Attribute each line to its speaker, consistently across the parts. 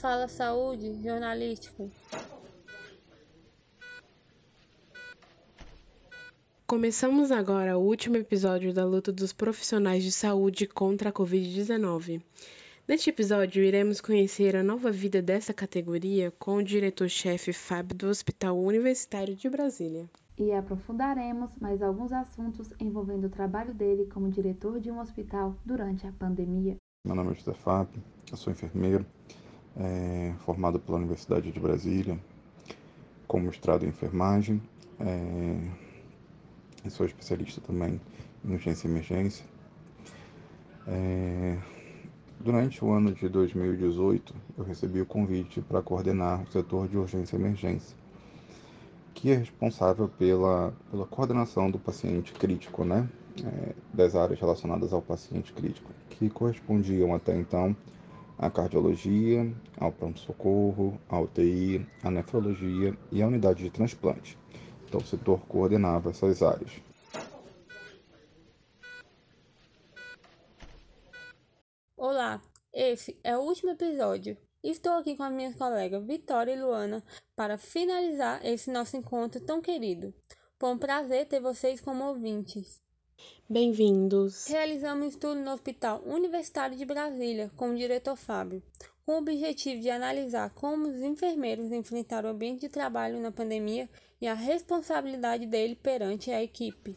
Speaker 1: Fala Saúde Jornalístico.
Speaker 2: Começamos agora o último episódio da luta dos profissionais de saúde contra a Covid-19. Neste episódio, iremos conhecer a nova vida dessa categoria com o diretor-chefe Fábio do Hospital Universitário de Brasília.
Speaker 3: E aprofundaremos mais alguns assuntos envolvendo o trabalho dele como diretor de um hospital durante a pandemia.
Speaker 4: Meu nome é José Fábio, eu sou enfermeiro, é, formado pela Universidade de Brasília, com mestrado em enfermagem. É, sou especialista também em urgência e emergência. É, durante o ano de 2018, eu recebi o convite para coordenar o setor de urgência e emergência, que é responsável pela, pela coordenação do paciente crítico, né? É, das áreas relacionadas ao paciente crítico, que correspondiam até então à cardiologia, ao pronto-socorro, à UTI, à nefrologia e à unidade de transplante. Então, o setor coordenava essas áreas.
Speaker 1: Olá, esse é o último episódio. Estou aqui com as minhas colegas Vitória e Luana para finalizar esse nosso encontro tão querido. Foi um prazer ter vocês como ouvintes.
Speaker 2: Bem-vindos.
Speaker 1: Realizamos um estudo no Hospital Universitário de Brasília com o diretor Fábio, com o objetivo de analisar como os enfermeiros enfrentaram o ambiente de trabalho na pandemia e a responsabilidade dele perante a equipe.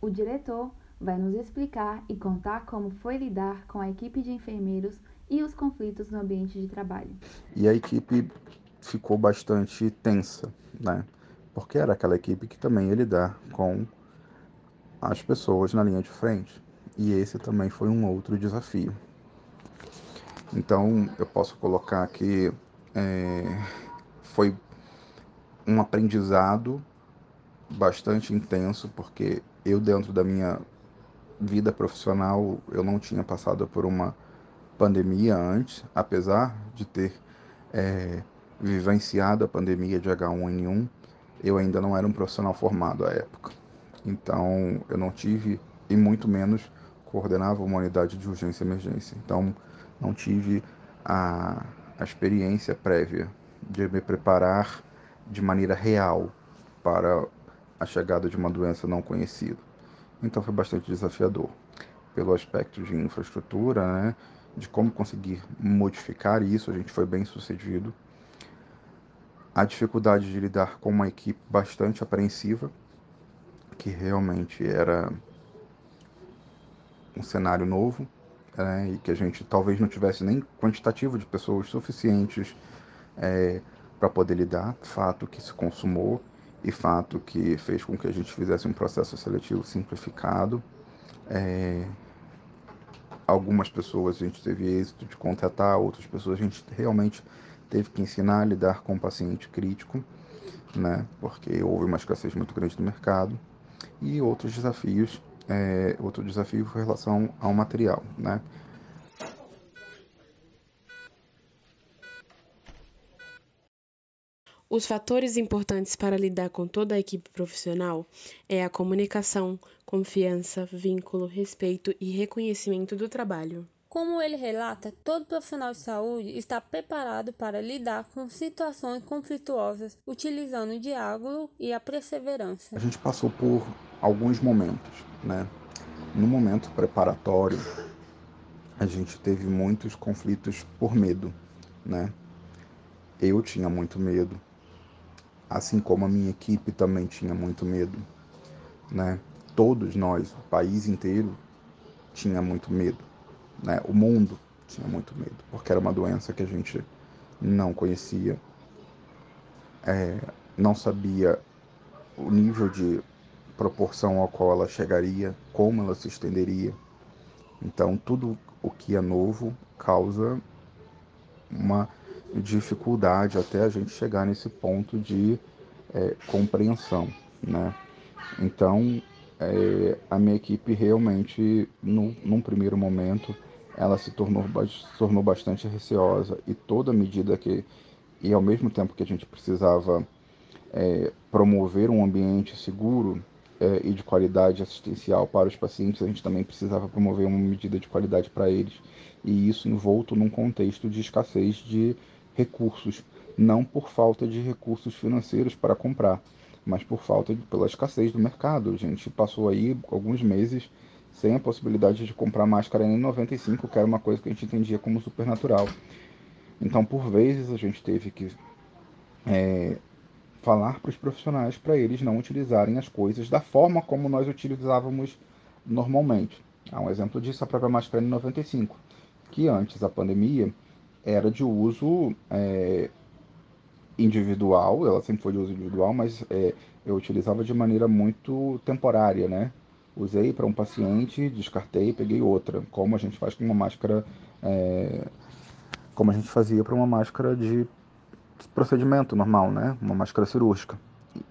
Speaker 3: O diretor vai nos explicar e contar como foi lidar com a equipe de enfermeiros e os conflitos no ambiente de trabalho.
Speaker 4: E a equipe ficou bastante tensa, né? Porque era aquela equipe que também ia lidar com as pessoas na linha de frente. E esse também foi um outro desafio. Então, eu posso colocar que é, foi um aprendizado bastante intenso, porque eu, dentro da minha vida profissional, eu não tinha passado por uma pandemia antes, apesar de ter é, vivenciado a pandemia de H1N1, eu ainda não era um profissional formado à época. Então, eu não tive, e muito menos coordenava uma unidade de urgência e emergência. Então, não tive a, a experiência prévia de me preparar de maneira real para a chegada de uma doença não conhecida. Então foi bastante desafiador, pelo aspecto de infraestrutura, né, de como conseguir modificar isso, a gente foi bem sucedido. A dificuldade de lidar com uma equipe bastante apreensiva, que realmente era um cenário novo, é, e que a gente talvez não tivesse nem quantitativo de pessoas suficientes é, para poder lidar, fato que se consumou e fato que fez com que a gente fizesse um processo seletivo simplificado. É, algumas pessoas a gente teve êxito de contratar, outras pessoas a gente realmente teve que ensinar a lidar com o paciente crítico, né, porque houve uma escassez muito grande no mercado, e outros desafios é, outro desafio foi em relação ao material, né?
Speaker 2: Os fatores importantes para lidar com toda a equipe profissional é a comunicação, confiança, vínculo, respeito e reconhecimento do trabalho.
Speaker 1: Como ele relata, todo profissional de saúde está preparado para lidar com situações conflituosas, utilizando o diálogo e a perseverança.
Speaker 4: A gente passou por alguns momentos, né? No momento preparatório, a gente teve muitos conflitos por medo, né? Eu tinha muito medo, assim como a minha equipe também tinha muito medo, né? Todos nós, o país inteiro, tinha muito medo né? O mundo tinha muito medo, porque era uma doença que a gente não conhecia, é, não sabia o nível de proporção ao qual ela chegaria, como ela se estenderia. Então, tudo o que é novo causa uma dificuldade até a gente chegar nesse ponto de é, compreensão, né? Então, é, a minha equipe realmente, no, num primeiro momento, ela se tornou, se tornou bastante receosa e toda medida que, e ao mesmo tempo que a gente precisava é, promover um ambiente seguro, é, e de qualidade assistencial para os pacientes, a gente também precisava promover uma medida de qualidade para eles. E isso envolto num contexto de escassez de recursos, não por falta de recursos financeiros para comprar, mas por falta de, pela escassez do mercado. A gente passou aí alguns meses sem a possibilidade de comprar máscara N95, que era uma coisa que a gente entendia como supernatural. Então, por vezes, a gente teve que é, falar para os profissionais para eles não utilizarem as coisas da forma como nós utilizávamos normalmente. Há um exemplo disso, a própria máscara N95, que antes da pandemia era de uso é, individual, ela sempre foi de uso individual, mas é, eu utilizava de maneira muito temporária, né? Usei para um paciente, descartei, peguei outra, como a gente faz com uma máscara é, como a gente fazia para uma máscara de procedimento normal, né? Uma máscara cirúrgica.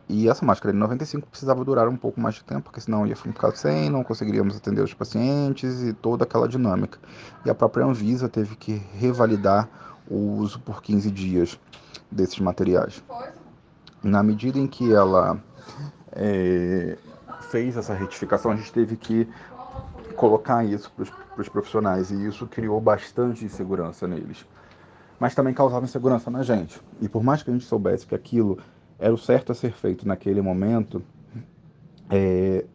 Speaker 4: E essa máscara de 95 precisava durar um pouco mais de tempo, porque senão ia ficar sem, não conseguiríamos atender os pacientes e toda aquela dinâmica. E a própria Anvisa teve que revalidar o uso por 15 dias desses materiais. Na medida em que ela é, fez essa retificação, a gente teve que colocar isso para os profissionais e isso criou bastante insegurança neles. Mas também causava insegurança na gente. E por mais que a gente soubesse que aquilo era o certo a ser feito naquele momento, é,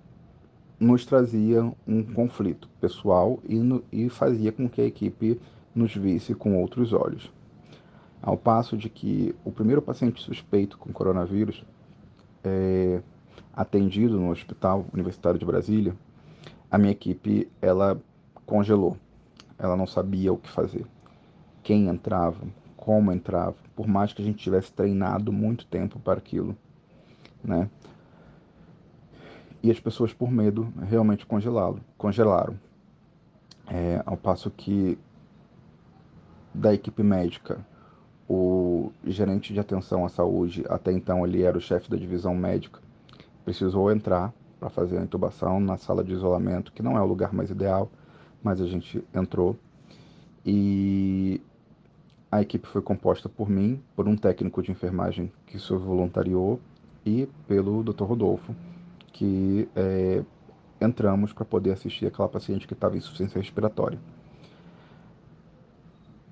Speaker 4: nos trazia um conflito pessoal e, no, e fazia com que a equipe nos visse com outros olhos. Ao passo de que o primeiro paciente suspeito com coronavírus, é, atendido no Hospital Universitário de Brasília, a minha equipe ela congelou. Ela não sabia o que fazer. Quem entrava, como entrava, por mais que a gente tivesse treinado muito tempo para aquilo, né? E as pessoas, por medo, realmente congelá-lo, congelaram. É, ao passo que da equipe médica, o gerente de atenção à saúde, até então ele era o chefe da divisão médica, precisou entrar para fazer a intubação na sala de isolamento, que não é o lugar mais ideal, mas a gente entrou. E a equipe foi composta por mim, por um técnico de enfermagem que se voluntariou e pelo Dr. Rodolfo, que é, entramos para poder assistir aquela paciente que estava em insuficiência respiratória.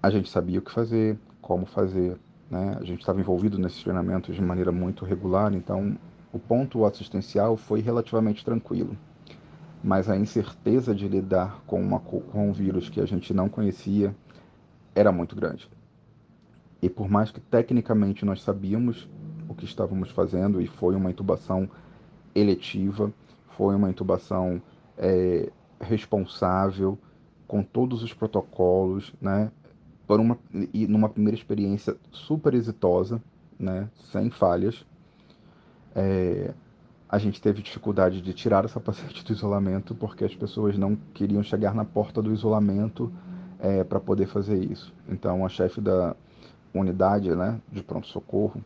Speaker 4: A gente sabia o que fazer, como fazer, né? A gente estava envolvido nesses treinamentos de maneira muito regular, então o ponto assistencial foi relativamente tranquilo, mas a incerteza de lidar com, uma, com um vírus que a gente não conhecia era muito grande. E por mais que tecnicamente nós sabíamos o que estávamos fazendo, e foi uma intubação eletiva, foi uma intubação é, responsável, com todos os protocolos, né? Por uma, e numa primeira experiência super exitosa, né? Sem falhas é, a gente teve dificuldade de tirar essa paciente do isolamento porque as pessoas não queriam chegar na porta do isolamento é, para poder fazer isso. Então, a chefe da unidade né, de pronto-socorro,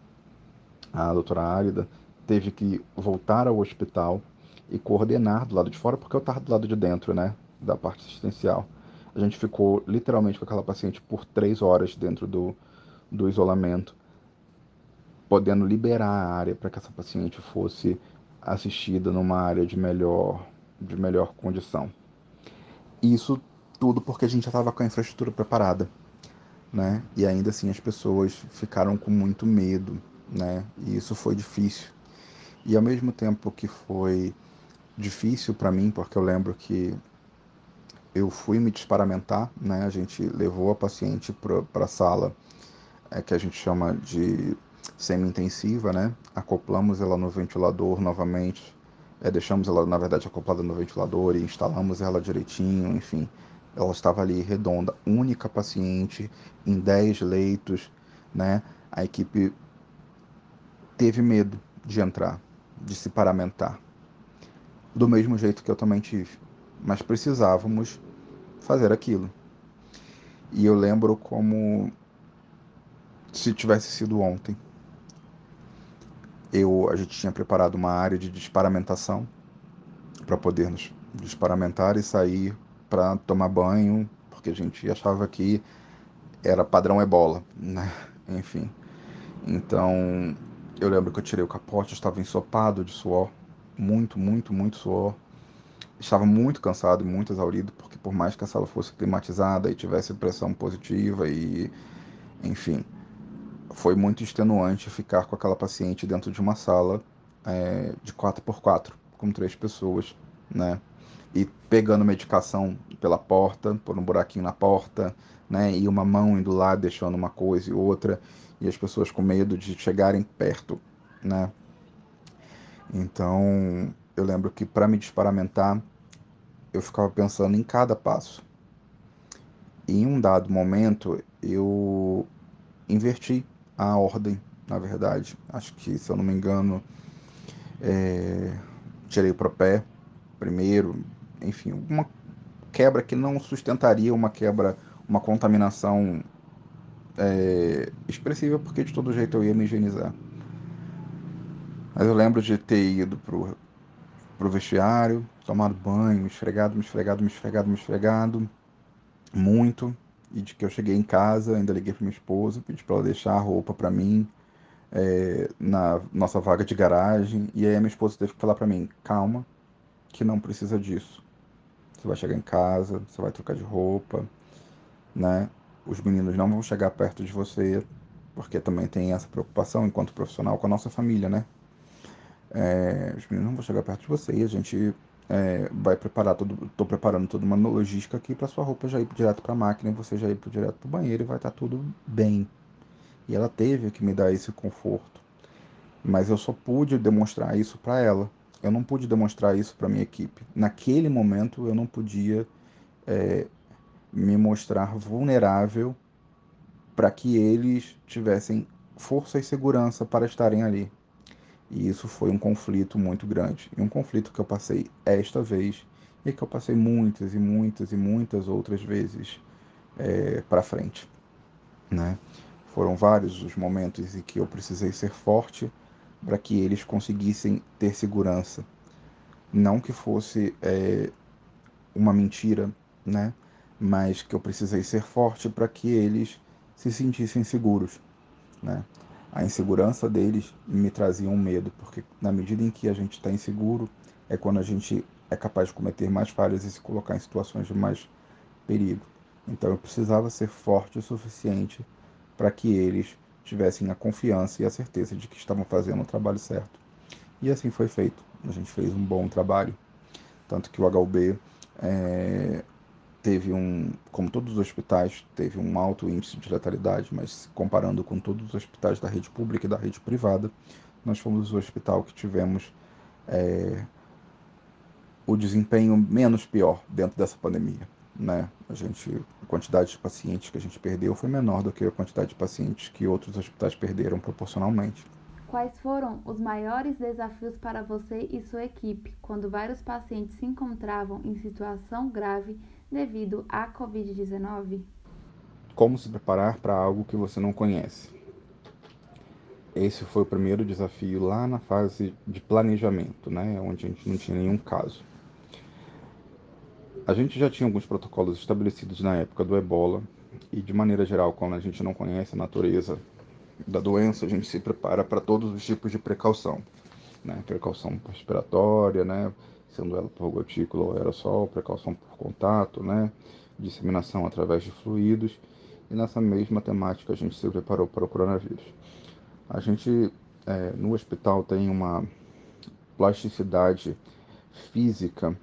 Speaker 4: a doutora Árida, teve que voltar ao hospital e coordenar do lado de fora, porque eu estava do lado de dentro, né, da parte assistencial. A gente ficou literalmente com aquela paciente por três horas dentro do, do isolamento podendo liberar a área para que essa paciente fosse assistida numa área de melhor, de melhor condição. Isso tudo porque a gente já estava com a infraestrutura preparada, né? E ainda assim as pessoas ficaram com muito medo, né? E isso foi difícil. E ao mesmo tempo que foi difícil para mim, porque eu lembro que eu fui me desparamentar, né? A gente levou a paciente para a sala é, que a gente chama de semi-intensiva, né? Acoplamos ela no ventilador novamente, é, deixamos ela, na verdade, acoplada no ventilador e instalamos ela direitinho, enfim. Ela estava ali redonda, única paciente, em 10 leitos, né? A equipe teve medo de entrar, de se paramentar. Do mesmo jeito que eu também tive. Mas precisávamos fazer aquilo. E eu lembro como se tivesse sido ontem eu, a gente tinha preparado uma área de desparamentação para podermos desparamentar e sair para tomar banho, porque a gente achava que era padrão ebola, né? Enfim. Então, eu lembro que eu tirei o capote, eu estava ensopado de suor, muito, muito, muito suor. Estava muito cansado e muito exaurido, porque por mais que a sala fosse climatizada e tivesse pressão positiva e, enfim, foi muito extenuante ficar com aquela paciente dentro de uma sala é, de 4x4, com três pessoas, né? E pegando medicação pela porta, por um buraquinho na porta, né? E uma mão indo lá, deixando uma coisa e outra, e as pessoas com medo de chegarem perto, né? Então, eu lembro que para me desparamentar, eu ficava pensando em cada passo. E em um dado momento, eu inverti a ordem, na verdade. Acho que, se eu não me engano, é... tirei o propé primeiro, enfim, uma quebra que não sustentaria uma quebra, uma contaminação é... expressiva, porque de todo jeito eu ia me higienizar. Mas eu lembro de ter ido pro, pro vestiário, tomado banho, me esfregado, me esfregado, me esfregado, me esfregado, muito. E de que eu cheguei em casa, ainda liguei para minha esposa, pedi para ela deixar a roupa para mim é, na nossa vaga de garagem. E aí a minha esposa teve que falar para mim: calma, que não precisa disso. Você vai chegar em casa, você vai trocar de roupa, né? Os meninos não vão chegar perto de você, porque também tem essa preocupação enquanto profissional com a nossa família, né? É, os meninos não vão chegar perto de você e a gente é, vai preparar tudo, estou preparando toda uma logística aqui para sua roupa já ir direto para a máquina você já ir direto para o banheiro e vai estar tá tudo bem. E ela teve que me dar esse conforto, mas eu só pude demonstrar isso para ela. Eu não pude demonstrar isso para minha equipe. Naquele momento eu não podia é, me mostrar vulnerável para que eles tivessem força e segurança para estarem ali. E isso foi um conflito muito grande. E um conflito que eu passei esta vez e que eu passei muitas e muitas e muitas outras vezes é, para frente. Né? Foram vários os momentos em que eu precisei ser forte para que eles conseguissem ter segurança. Não que fosse é, uma mentira, né? mas que eu precisei ser forte para que eles se sentissem seguros. Né? A insegurança deles me trazia um medo, porque na medida em que a gente está inseguro, é quando a gente é capaz de cometer mais falhas e se colocar em situações de mais perigo. Então eu precisava ser forte o suficiente para que eles tivessem a confiança e a certeza de que estavam fazendo o trabalho certo. E assim foi feito. A gente fez um bom trabalho. Tanto que o HUB é, teve um, como todos os hospitais, teve um alto índice de letalidade, mas comparando com todos os hospitais da rede pública e da rede privada, nós fomos o hospital que tivemos é, o desempenho menos pior dentro dessa pandemia. Né? A, gente, a quantidade de pacientes que a gente perdeu foi menor do que a quantidade de pacientes que outros hospitais perderam proporcionalmente.
Speaker 3: Quais foram os maiores desafios para você e sua equipe quando vários pacientes se encontravam em situação grave devido à Covid-19?
Speaker 4: Como se preparar para algo que você não conhece? Esse foi o primeiro desafio lá na fase de planejamento, né, onde a gente não tinha nenhum caso. A gente já tinha alguns protocolos estabelecidos na época do ebola, e de maneira geral, quando a gente não conhece a natureza da doença, a gente se prepara para todos os tipos de precaução. Né? Precaução respiratória, né? Sendo ela por gotícula ou aerossol, precaução por contato, né? disseminação através de fluidos. E nessa mesma temática a gente se preparou para o coronavírus. A gente é, no hospital tem uma plasticidade física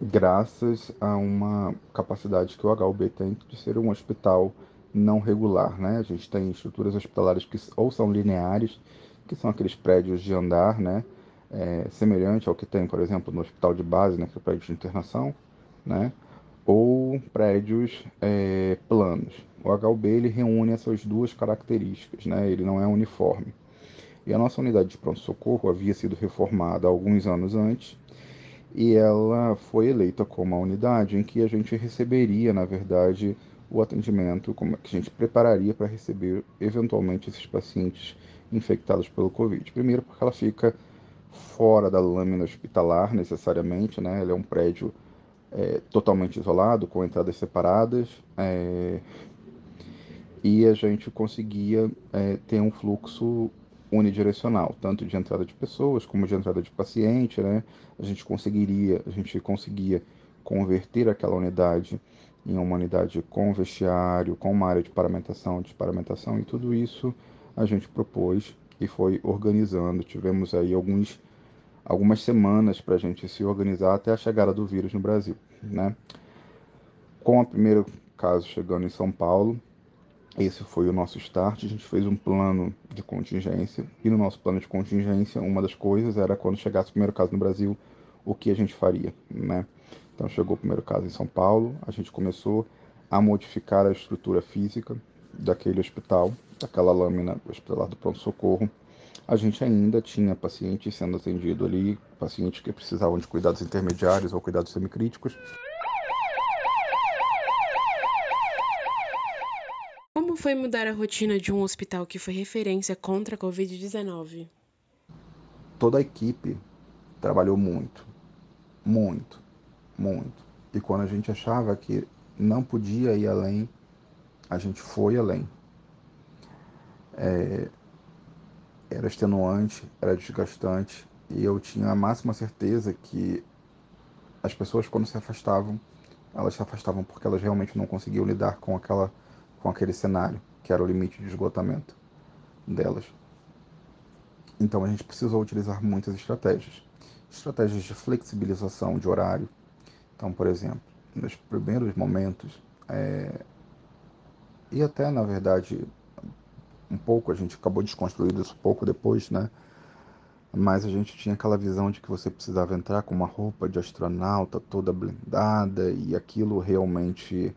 Speaker 4: graças a uma capacidade que o HUB tem de ser um hospital não regular, né? A gente tem estruturas hospitalares que ou são lineares, que são aqueles prédios de andar, né? É, semelhante ao que tem, por exemplo, no hospital de base, né, que é o prédio de internação, né, ou prédios é, planos. O HUB ele reúne essas duas características, né, ele não é uniforme. E a nossa unidade de pronto-socorro havia sido reformada alguns anos antes e ela foi eleita como a unidade em que a gente receberia, na verdade, o atendimento, como que a gente prepararia para receber eventualmente esses pacientes infectados pelo Covid. Primeiro, porque ela fica fora da lâmina hospitalar necessariamente, né? Ele é um prédio é, totalmente isolado, com entradas separadas, é, e a gente conseguia é, ter um fluxo unidirecional, tanto de entrada de pessoas como de entrada de paciente, né? A gente conseguiria, a gente conseguia converter aquela unidade em uma unidade com vestiário, com uma área de paramentação, desparamentação e tudo isso a gente propôs e foi organizando. Tivemos aí alguns, algumas semanas para a gente se organizar até a chegada do vírus no Brasil, né? Com o primeiro caso chegando em São Paulo, esse foi o nosso start. A gente fez um plano de contingência e no nosso plano de contingência, uma das coisas era quando chegasse o primeiro caso no Brasil, o que a gente faria, né? Então chegou o primeiro caso em São Paulo, a gente começou a modificar a estrutura física daquele hospital, daquela lâmina hospitalar do pronto-socorro. A gente ainda tinha pacientes sendo atendidos ali, pacientes que precisavam de cuidados intermediários ou cuidados semicríticos.
Speaker 2: Como foi mudar a rotina de um hospital que foi referência contra a Covid-19?
Speaker 4: Toda a equipe trabalhou muito, muito, muito. E quando a gente achava que não podia ir além, a gente foi além. É, era extenuante, era desgastante, e eu tinha a máxima certeza que as pessoas, quando se afastavam, elas se afastavam porque elas realmente não conseguiam lidar com, aquela, com aquele cenário, que era o limite de esgotamento delas. Então a gente precisou utilizar muitas estratégias. Estratégias de flexibilização de horário. Então, por exemplo, nos primeiros momentos, é, e até na verdade um pouco, a gente acabou desconstruindo isso pouco depois, né? Mas a gente tinha aquela visão de que você precisava entrar com uma roupa de astronauta toda blindada e aquilo realmente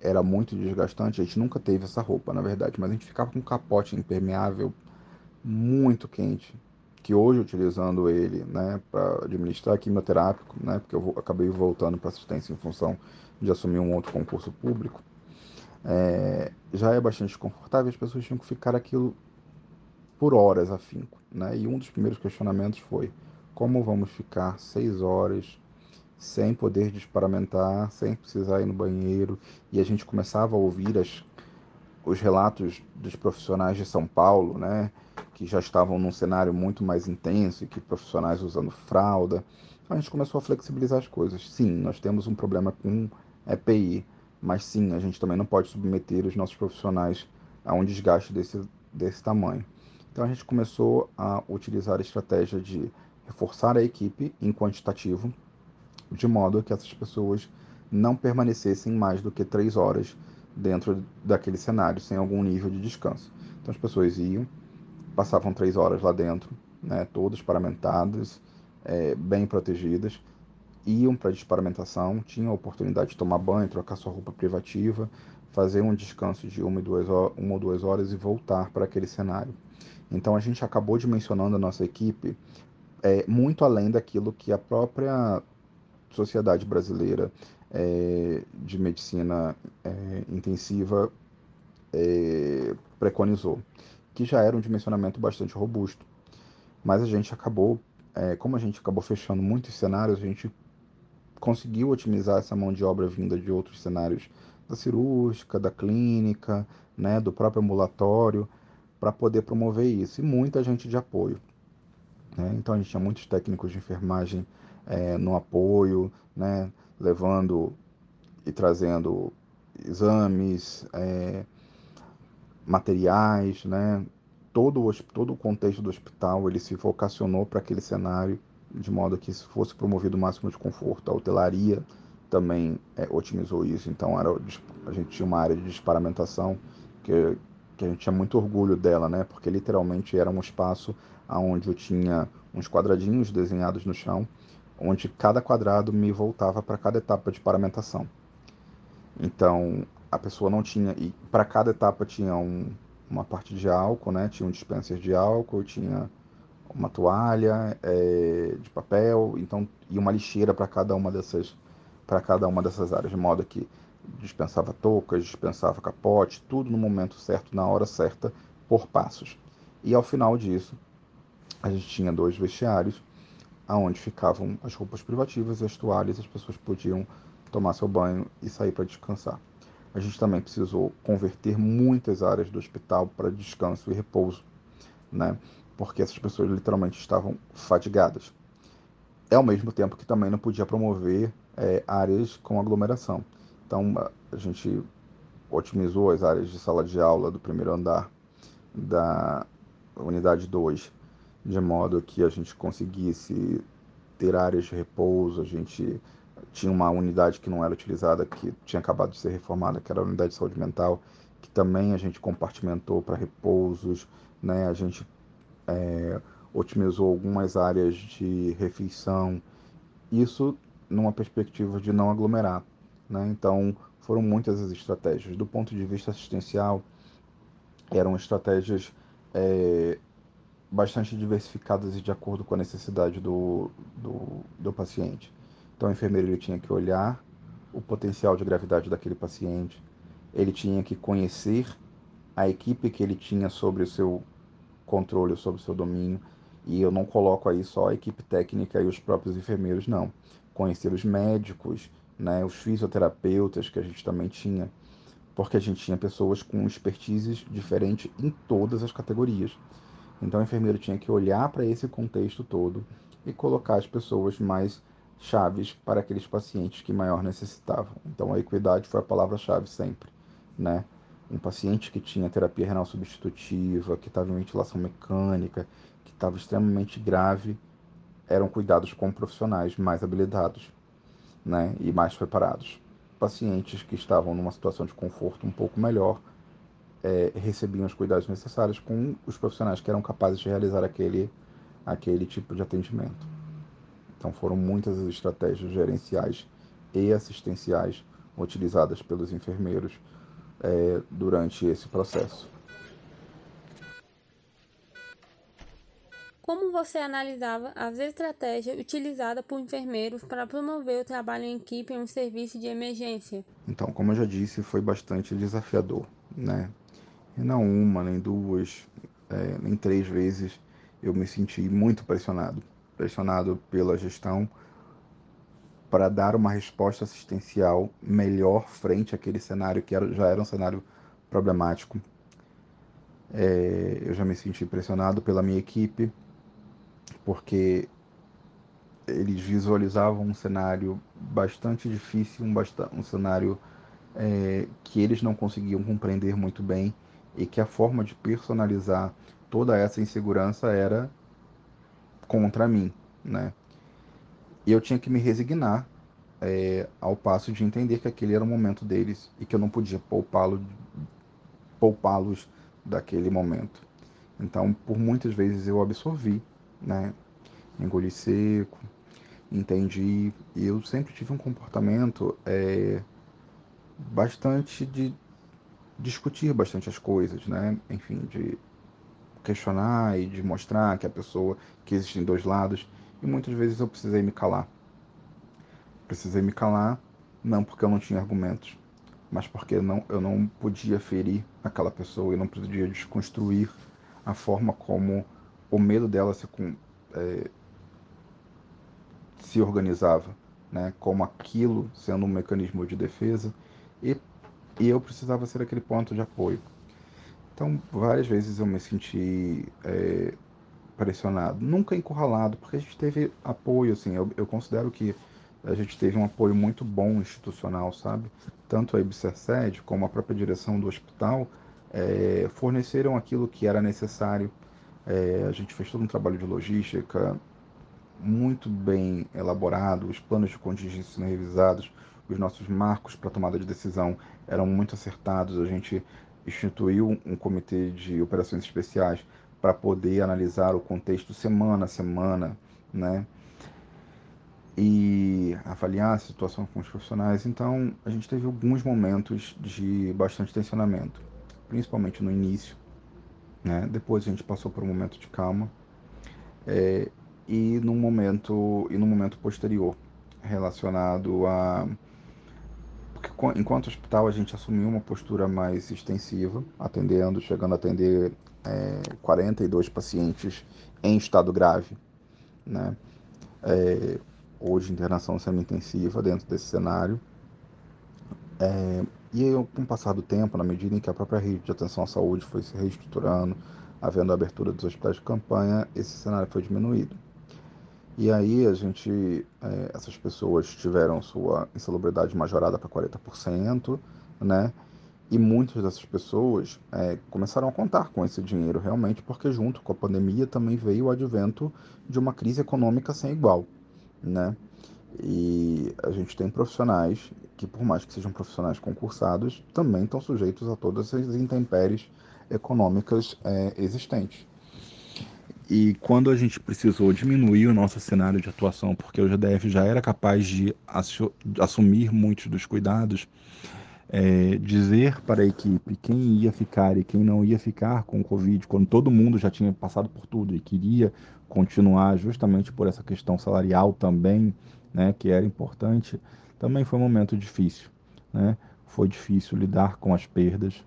Speaker 4: era muito desgastante. A gente nunca teve essa roupa, na verdade, mas a gente ficava com um capote impermeável muito quente, que hoje utilizando ele, né, para administrar quimioterápico, né, porque eu acabei voltando para assistência em função de assumir um outro concurso público é, já é bastante desconfortável, as pessoas tinham que ficar aquilo por horas afinco. Né? E um dos primeiros questionamentos foi como vamos ficar seis horas sem poder desparamentar, sem precisar ir no banheiro, e a gente começava a ouvir as, os relatos dos profissionais de São Paulo, né, que já estavam num cenário muito mais intenso, e que profissionais usando fralda. Então a gente começou a flexibilizar as coisas. Sim, nós temos um problema com EPI, mas sim, a gente também não pode submeter os nossos profissionais a um desgaste desse, desse tamanho. Então a gente começou a utilizar a estratégia de reforçar a equipe em quantitativo, de modo que essas pessoas não permanecessem mais do que três horas dentro daquele cenário, sem algum nível de descanso. Então as pessoas iam, passavam três horas lá dentro, né, todas paramentadas, é, bem protegidas, iam para a desparamentação, tinham a oportunidade de tomar banho, trocar sua roupa privativa, fazer um descanso de uma, duas uma ou duas horas e voltar para aquele cenário. Então a gente acabou dimensionando a nossa equipe é, muito além daquilo que a própria Sociedade Brasileira é, de Medicina é, Intensiva é, preconizou, que já era um dimensionamento bastante robusto. Mas a gente acabou, é, como a gente acabou fechando muitos cenários, a gente conseguiu otimizar essa mão de obra vinda de outros cenários da cirúrgica, da clínica, né, do próprio ambulatório, para poder promover isso. E muita gente de apoio. Né? Então a gente tinha muitos técnicos de enfermagem é, no apoio, né, levando e trazendo exames, é, materiais, né? Todo o, todo o contexto do hospital ele se vocacionou para aquele cenário de modo que fosse promovido o máximo de conforto. A hotelaria também é, otimizou isso, então era, a gente tinha uma área de desparamentação que, que a gente tinha muito orgulho dela, né? Porque literalmente era um espaço onde eu tinha uns quadradinhos desenhados no chão, onde cada quadrado me voltava para cada etapa de paramentação. Então a pessoa não tinha e para cada etapa tinha um, uma parte de álcool, né? Tinha um dispenser de álcool, tinha uma toalha é, de papel, então e uma lixeira para cada uma dessas para cada uma dessas áreas, de modo que dispensava toucas, dispensava capote, tudo no momento certo, na hora certa, por passos. E ao final disso, a gente tinha dois vestiários, aonde ficavam as roupas privativas e as toalhas, as pessoas podiam tomar seu banho e sair para descansar. A gente também precisou converter muitas áreas do hospital para descanso e repouso, né? Porque essas pessoas literalmente estavam fatigadas. É ao mesmo tempo que também não podia promover é, áreas com aglomeração. Então a gente otimizou as áreas de sala de aula do primeiro andar da unidade 2, de modo que a gente conseguisse ter áreas de repouso, a gente tinha uma unidade que não era utilizada, que tinha acabado de ser reformada, que era a unidade de saúde mental, que também a gente compartimentou para repousos, né? a gente é, otimizou algumas áreas de refeição, isso numa perspectiva de não aglomerar. Né? Então, foram muitas as estratégias. Do ponto de vista assistencial, eram estratégias é, bastante diversificadas e de acordo com a necessidade do, do, do paciente. Então, o enfermeiro ele tinha que olhar o potencial de gravidade daquele paciente, ele tinha que conhecer a equipe que ele tinha sobre o seu controle, sobre o seu domínio, e eu não coloco aí só a equipe técnica e os próprios enfermeiros, não. Conhecer os médicos, né, os fisioterapeutas que a gente também tinha, porque a gente tinha pessoas com expertises diferentes em todas as categorias. Então o enfermeiro tinha que olhar para esse contexto todo e colocar as pessoas mais chaves para aqueles pacientes que maior necessitavam. Então a equidade foi a palavra-chave sempre, né? Um paciente que tinha terapia renal substitutiva, que estava em ventilação mecânica, que estava extremamente grave, eram cuidados com profissionais mais habilitados, né? E mais preparados. Pacientes que estavam numa situação de conforto um pouco melhor é, recebiam os cuidados necessários com os profissionais que eram capazes de realizar aquele, aquele tipo de atendimento. Então foram muitas as estratégias gerenciais e assistenciais utilizadas pelos enfermeiros é, durante esse processo.
Speaker 1: Como você analisava as estratégias utilizadas por enfermeiros para promover o trabalho em equipe em um serviço de emergência?
Speaker 4: Então, como eu já disse, foi bastante desafiador, né? E não uma, nem duas, é, nem três vezes eu me senti muito pressionado. Pressionado pela gestão para dar uma resposta assistencial melhor frente àquele cenário que era, já era um cenário problemático. É, eu já me senti pressionado pela minha equipe, porque eles visualizavam um cenário bastante difícil, um, um cenário é, que eles não conseguiam compreender muito bem e que a forma de personalizar toda essa insegurança era contra mim, né? E eu tinha que me resignar é, ao passo de entender que aquele era o momento deles e que eu não podia poupá-los poupá-los daquele momento. Então, por muitas vezes eu absorvi, né? Engoli seco, entendi. E eu sempre tive um comportamento é, bastante de discutir bastante as coisas, né? Enfim, de questionar e de mostrar que a pessoa que existem dois lados e muitas vezes eu precisei me calar. Precisei me calar não porque eu não tinha argumentos, mas porque não, eu não podia ferir aquela pessoa, eu não podia desconstruir a forma como o medo dela se, é, se organizava, né? como aquilo sendo um mecanismo de defesa e e eu precisava ser aquele ponto de apoio. Então, várias vezes eu me senti é, pressionado, nunca encurralado, porque a gente teve apoio, assim, eu, eu, considero que a gente teve um apoio muito bom institucional, sabe? Tanto a IBCERSED como a própria direção do hospital é, forneceram aquilo que era necessário. É, a gente fez todo um trabalho de logística muito bem elaborado, os planos de contingência sendo revisados, os nossos marcos para tomada de decisão eram muito acertados. A gente instituiu um comitê de operações especiais para poder analisar o contexto semana a semana, né? E avaliar a situação com os profissionais. Então, a gente teve alguns momentos de bastante tensionamento, principalmente no início, né? Depois a gente passou por um momento de calma. É, e no momento e no momento posterior relacionado a porque enquanto hospital a gente assumiu uma postura mais extensiva, atendendo, chegando a atender é, 42 pacientes em estado grave, né? É, hoje internação semi-intensiva dentro desse cenário. É, e com o passar do tempo, na medida em que a própria rede de atenção à saúde foi se reestruturando, havendo a abertura dos hospitais de campanha, esse cenário foi diminuído. E aí a gente, é, essas pessoas tiveram sua insalubridade majorada para 40%, né? E muitas dessas pessoas é, começaram a contar com esse dinheiro realmente, porque junto com a pandemia também veio o advento de uma crise econômica sem igual, né? E a gente tem profissionais que, por mais que sejam profissionais concursados, também estão sujeitos a todas as intempéries econômicas é, existentes. E quando a gente precisou diminuir o nosso cenário de atuação, porque o GDF já era capaz de assumir muitos dos cuidados, é, dizer para a equipe quem ia ficar e quem não ia ficar com o Covid, quando todo mundo já tinha passado por tudo e queria continuar, justamente por essa questão salarial também, né, que era importante, também foi um momento difícil. Né? Foi difícil lidar com as perdas,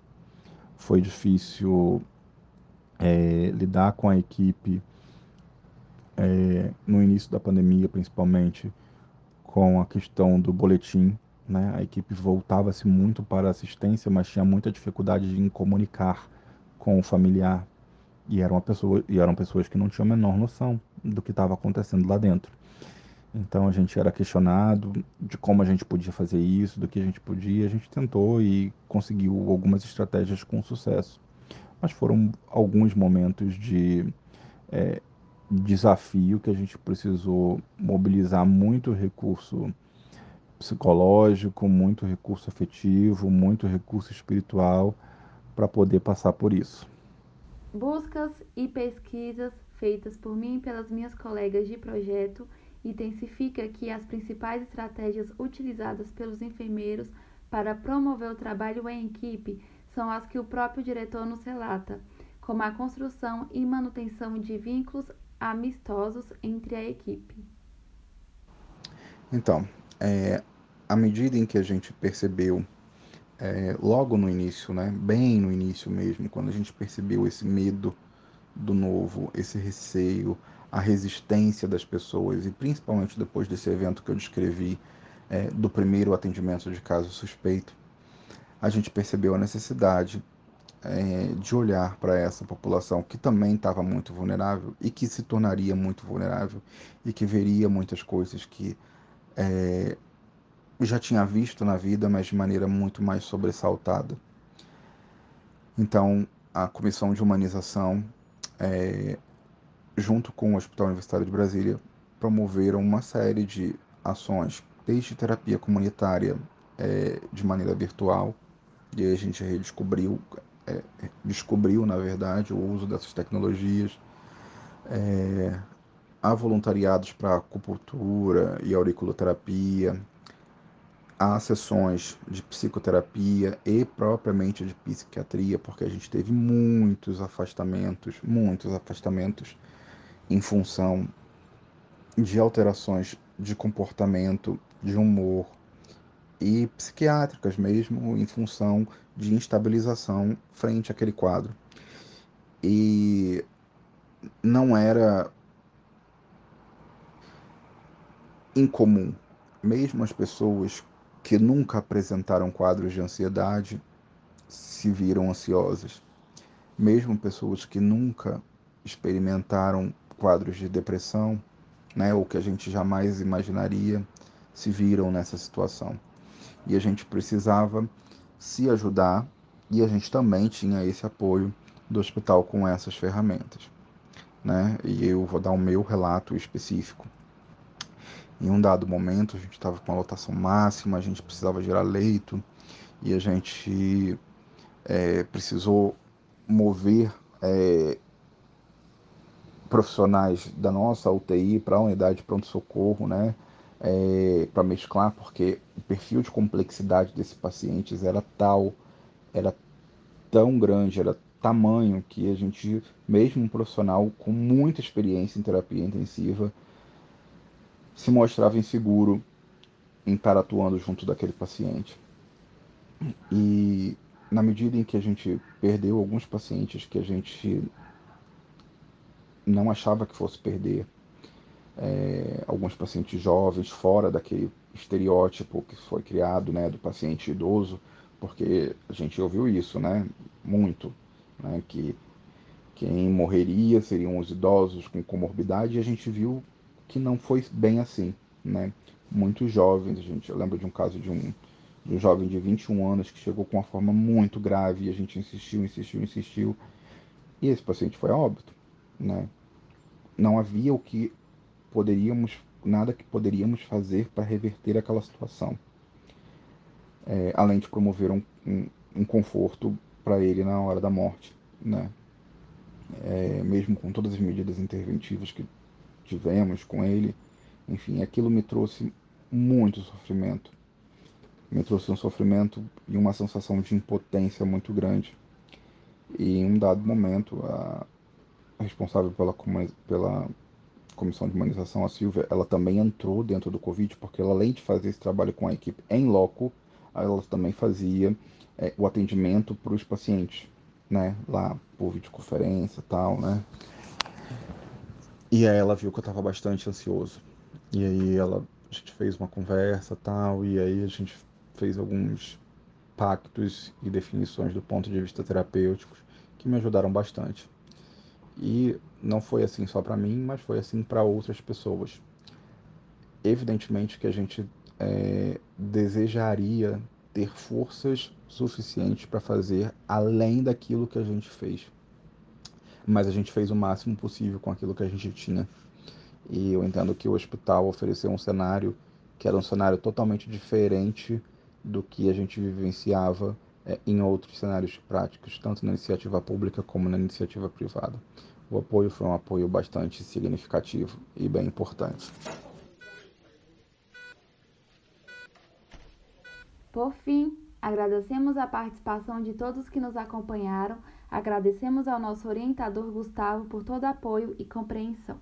Speaker 4: foi difícil é, lidar com a equipe é, no início da pandemia, principalmente com a questão do boletim. Né? A equipe voltava-se muito para assistência, mas tinha muita dificuldade em comunicar com o familiar. E eram, e eram pessoas que não tinham a menor noção do que estava acontecendo lá dentro. Então a gente era questionado de como a gente podia fazer isso, do que a gente podia. A gente tentou e conseguiu algumas estratégias com sucesso. Mas foram alguns momentos de é, desafio que a gente precisou mobilizar muito recurso psicológico, muito recurso afetivo, muito recurso espiritual para poder passar por isso.
Speaker 3: Buscas e pesquisas feitas por mim e pelas minhas colegas de projeto intensifica que as principais estratégias utilizadas pelos enfermeiros para promover o trabalho em equipe são as que o próprio diretor nos relata, como a construção e manutenção de vínculos amistosos entre a equipe.
Speaker 4: Então, é, à medida em que a gente percebeu, é, logo no início, né, bem no início mesmo, quando a gente percebeu esse medo do novo, esse receio, a resistência das pessoas, e principalmente depois desse evento que eu descrevi, é, do primeiro atendimento de caso suspeito, a gente percebeu a necessidade é, de olhar para essa população que também estava muito vulnerável e que se tornaria muito vulnerável e que veria muitas coisas que é, já tinha visto na vida, mas de maneira muito mais sobressaltada. Então, a Comissão de Humanização é, junto com o Hospital Universitário de Brasília, promoveram uma série de ações, desde terapia comunitária é, de maneira virtual, e aí a gente redescobriu, é, descobriu, na verdade, o uso dessas tecnologias, é, há voluntariados para acupuntura e auriculoterapia, há sessões de psicoterapia e propriamente de psiquiatria, porque a gente teve muitos afastamentos, muitos afastamentos em função de alterações de comportamento, de humor e psiquiátricas mesmo, em função de instabilização frente àquele quadro. E não era incomum, mesmo as pessoas que nunca apresentaram quadros de ansiedade se viram ansiosas. Mesmo pessoas que nunca experimentaram quadros de depressão, né, ou que a gente jamais imaginaria, se viram nessa situação. E a gente precisava se ajudar e a gente também tinha esse apoio do hospital com essas ferramentas. Né? E eu vou dar o meu relato específico. Em um dado momento, a gente estava com a lotação máxima, a gente precisava gerar leito e a gente é, precisou mover é, profissionais da nossa UTI para a unidade de pronto-socorro, né? É, para mesclar, porque o perfil de complexidade desses pacientes era tal, era tão grande, era tamanho que a gente, mesmo um profissional com muita experiência em terapia intensiva, se mostrava inseguro em estar atuando junto daquele paciente. E na medida em que a gente perdeu alguns pacientes que a gente não achava que fosse perder é, alguns pacientes jovens fora daquele estereótipo que foi criado né, do paciente idoso, porque a gente ouviu isso né, muito, né, que quem morreria seriam os idosos com comorbidade, e a gente viu que não foi bem assim, né? Muitos jovens, gente, eu lembro de um caso de um, de um jovem de 21 anos que chegou com uma forma muito grave, e a gente insistiu, insistiu, insistiu, e esse paciente foi a óbito, né? Não havia o que poderíamos, nada que poderíamos fazer para reverter aquela situação. É, além de promover um, um, um conforto para ele na hora da morte, né? É, mesmo com todas as medidas interventivas que tivemos com ele, enfim, aquilo me trouxe muito sofrimento. Me trouxe um sofrimento e uma sensação de impotência muito grande. E em um dado momento, a responsável pela, pela comissão de imunização, a Silvia, ela também entrou dentro do Covid, porque ela, além de fazer esse trabalho com a equipe em loco, ela também fazia é, o atendimento para os pacientes, né, lá por videoconferência e tal, né. E aí ela viu que eu estava bastante ansioso. E aí ela, a gente fez uma conversa tal, e aí a gente fez alguns pactos e definições do ponto de vista terapêutico que me ajudaram bastante. E não foi assim só para mim, mas foi assim para outras pessoas. Evidentemente que a gente é, desejaria ter forças suficientes para fazer além daquilo que a gente fez. Mas a gente fez o máximo possível com aquilo que a gente tinha. E eu entendo que o hospital ofereceu um cenário que era um cenário totalmente diferente do que a gente vivenciava é, em outros cenários práticos, tanto na iniciativa pública como na iniciativa privada. O apoio foi um apoio bastante significativo e bem importante.
Speaker 3: Por fim, agradecemos a participação de todos que nos acompanharam, agradecemos ao nosso orientador Gustavo por todo apoio e compreensão.